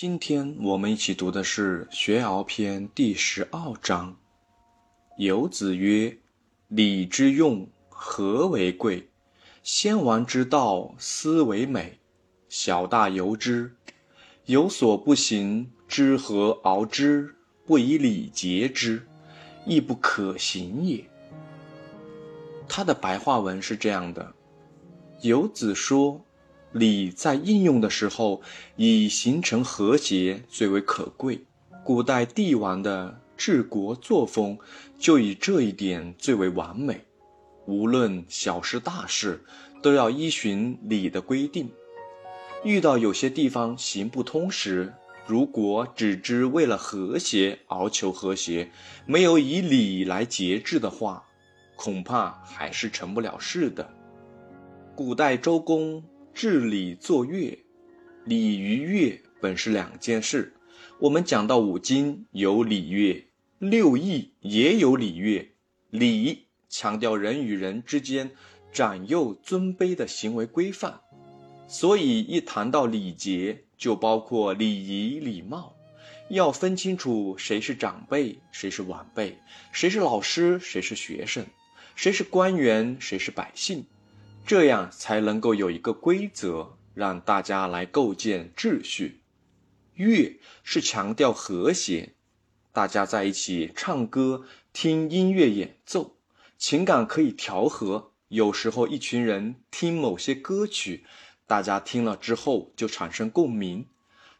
今天我们一起读的是《学而篇》第十二章。游子曰：“礼之用，和为贵。先王之道，斯为美。小大由之，有所不行，知和而之，不以礼节之，亦不可行也。”他的白话文是这样的：游子说。礼在应用的时候，以形成和谐最为可贵。古代帝王的治国作风，就以这一点最为完美。无论小事大事，都要依循礼的规定。遇到有些地方行不通时，如果只知为了和谐而求和谐，没有以礼来节制的话，恐怕还是成不了事的。古代周公。治礼作乐，礼与乐本是两件事。我们讲到五经有礼乐，六艺也有礼乐。礼强调人与人之间长幼尊卑的行为规范，所以一谈到礼节，就包括礼仪礼貌，要分清楚谁是长辈，谁是晚辈，谁是老师，谁是学生，谁是官员，谁是百姓。这样才能够有一个规则，让大家来构建秩序。乐是强调和谐，大家在一起唱歌、听音乐演奏，情感可以调和。有时候一群人听某些歌曲，大家听了之后就产生共鸣，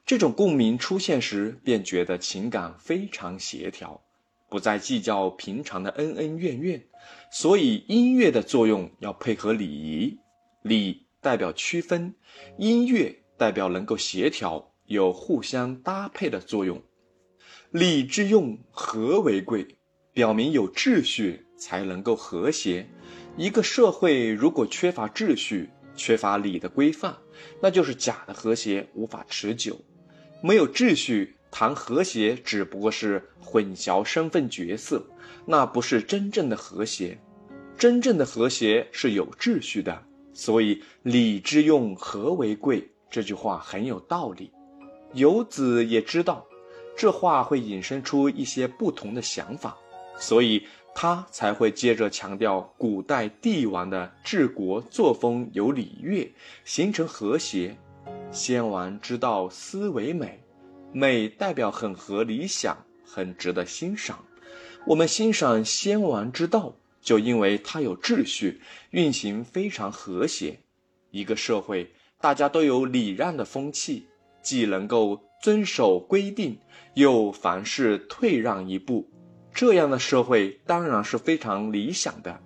这种共鸣出现时，便觉得情感非常协调。不再计较平常的恩恩怨怨，所以音乐的作用要配合礼仪。礼代表区分，音乐代表能够协调，有互相搭配的作用。礼之用，和为贵，表明有秩序才能够和谐。一个社会如果缺乏秩序，缺乏礼的规范，那就是假的和谐，无法持久。没有秩序。谈和谐只不过是混淆身份角色，那不是真正的和谐。真正的和谐是有秩序的，所以“礼之用，和为贵”这句话很有道理。游子也知道，这话会引申出一些不同的想法，所以他才会接着强调古代帝王的治国作风有礼乐，形成和谐。先王之道，思为美。美代表很合理想，很值得欣赏。我们欣赏先王之道，就因为它有秩序，运行非常和谐。一个社会，大家都有礼让的风气，既能够遵守规定，又凡事退让一步，这样的社会当然是非常理想的。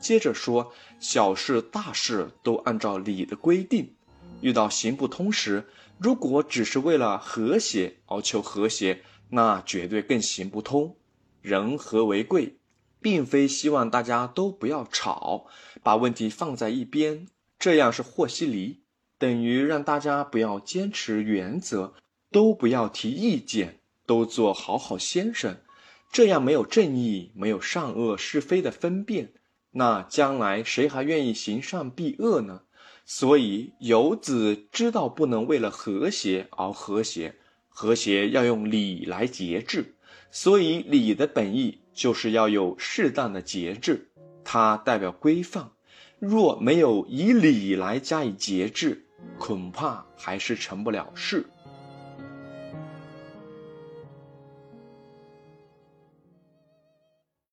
接着说，小事大事都按照礼的规定。遇到行不通时，如果只是为了和谐而求和谐，那绝对更行不通。人和为贵，并非希望大家都不要吵，把问题放在一边，这样是和稀泥，等于让大家不要坚持原则，都不要提意见，都做好好先生。这样没有正义，没有善恶是非的分辨，那将来谁还愿意行善避恶呢？所以游子知道不能为了和谐而和谐，和谐要用礼来节制。所以礼的本意就是要有适当的节制，它代表规范。若没有以礼来加以节制，恐怕还是成不了事。